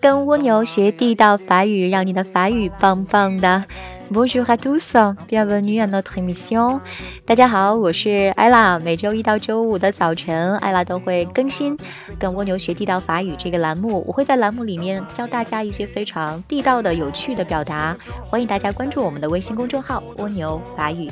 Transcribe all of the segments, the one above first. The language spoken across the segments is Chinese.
跟蜗牛学地道法语，让你的法语棒棒的。Bonjour à tous, bienvenue à notre émission。大家好，我是艾拉。每周一到周五的早晨，艾拉都会更新《跟蜗牛学地道法语》这个栏目。我会在栏目里面教大家一些非常地道的、有趣的表达。欢迎大家关注我们的微信公众号“蜗牛法语”。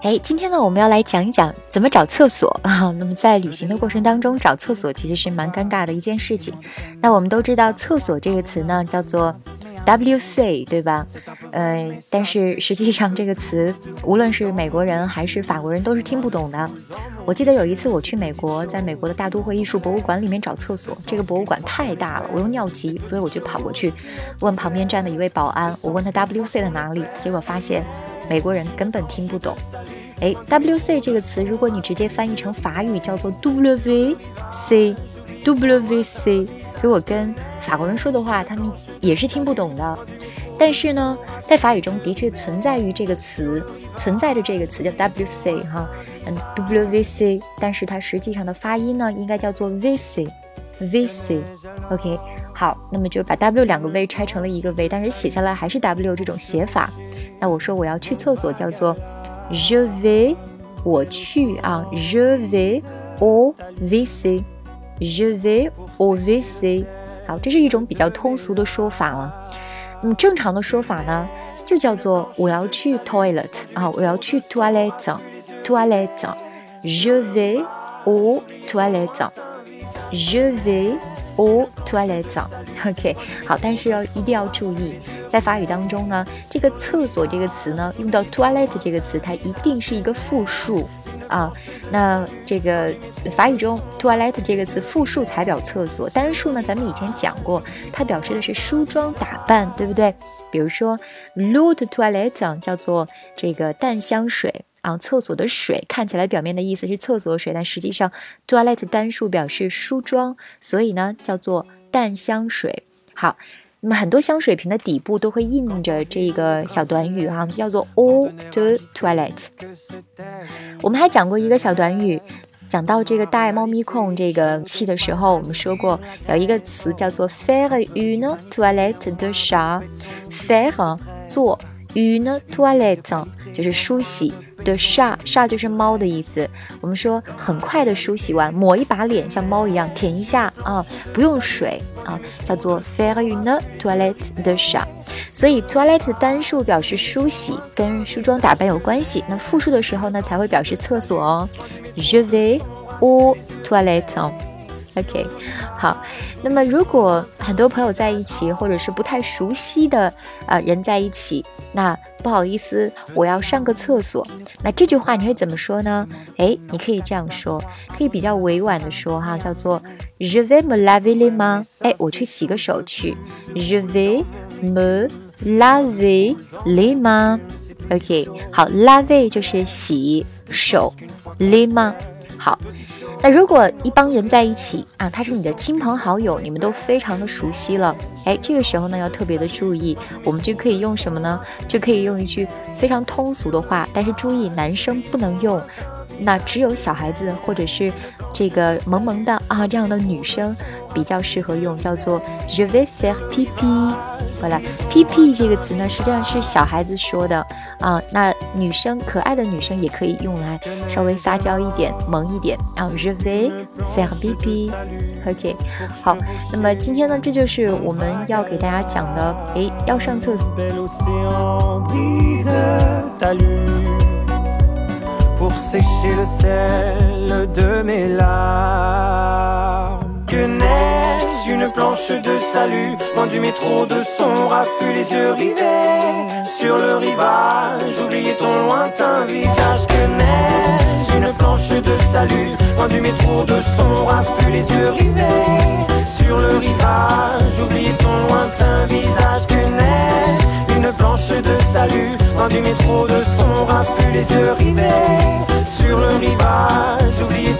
哎，今天呢，我们要来讲一讲怎么找厕所啊。那么在旅行的过程当中找厕所其实是蛮尴尬的一件事情。那我们都知道“厕所”这个词呢，叫做 WC，对吧？呃，但是实际上这个词，无论是美国人还是法国人都是听不懂的。我记得有一次我去美国，在美国的大都会艺术博物馆里面找厕所，这个博物馆太大了，我又尿急，所以我就跑过去问旁边站的一位保安，我问他 WC 在哪里，结果发现。美国人根本听不懂，哎，W C 这个词，如果你直接翻译成法语叫做 W C W C，如果跟法国人说的话，他们也是听不懂的。但是呢，在法语中的确存在于这个词，存在着这个词叫 W C 哈，嗯 W V C，但是它实际上的发音呢，应该叫做 V C。VC，OK，好，那么就把 W 两个 V 拆成了一个 V，但是写下来还是 W 这种写法。那我说我要去厕所，叫做 Je vais，我去啊，Je vais au VC，Je vais au VC。好，这是一种比较通俗的说法了。么正常的说法呢，就叫做我要去 toilet 啊，我要去 toilet，toilet，Je vais au toilet。Je vais au toilette. OK，好，但是要一定要注意，在法语当中呢，这个厕所这个词呢，用到 toilet 这个词，它一定是一个复数啊。那这个法语中 toilet 这个词复数才表厕所，单数呢，咱们以前讲过，它表示的是梳妆打扮，对不对？比如说 l'eau de toilette 叫做这个淡香水。啊，厕所的水看起来表面的意思是厕所水，但实际上 toilet 单数表示梳妆，所以呢叫做淡香水。好，那么很多香水瓶的底部都会印着这个小短语哈，叫做 all the toilet。我们还讲过一个小短语，讲到这个大爱猫咪控这个器的时候，我们说过有一个词叫做 faire une toilette de chat，faire 做 une toilette 就是梳洗。的 sha，sha 就是猫的意思。我们说很快的梳洗完，抹一把脸像猫一样舔一下啊，不用水啊，叫做 faire une toilette de chat。所以 toilette 单数表示梳洗，跟梳妆打扮有关系。那复数的时候呢，才会表示厕所哦。Je vais au toilette。OK，好。那么，如果很多朋友在一起，或者是不太熟悉的啊人在一起，那不好意思，我要上个厕所。那这句话你会怎么说呢？哎，你可以这样说，可以比较委婉的说哈，叫做 Je vais me laver les mains。哎，我去洗个手去。Je vais me laver les mains。OK，好，laver 就是洗手，les mains。好，那如果一帮人在一起啊，他是你的亲朋好友，你们都非常的熟悉了，哎，这个时候呢要特别的注意，我们就可以用什么呢？就可以用一句非常通俗的话，但是注意男生不能用。那只有小孩子或者是这个萌萌的啊这样的女生比较适合用，叫做 Je vais faire pipi。回来，pipi 这个词呢，实际上是小孩子说的啊。那女生可爱的女生也可以用来稍微撒娇一点、萌一点啊。Je vais faire pipi。OK，好，那么今天呢，这就是我们要给大家讲的，诶，要上厕所。pour sécher le sel de mes larmes. Planche de salut, loin du métro de son raffut, les yeux rivés sur le rivage. Oubliez ton lointain visage. Que neige, une planche de salut, loin du métro de son raffut, les yeux rivés sur le rivage. Oubliez ton lointain visage. Que neige, une planche de salut, loin du métro de son raffut, les yeux rivés sur le rivage, oublier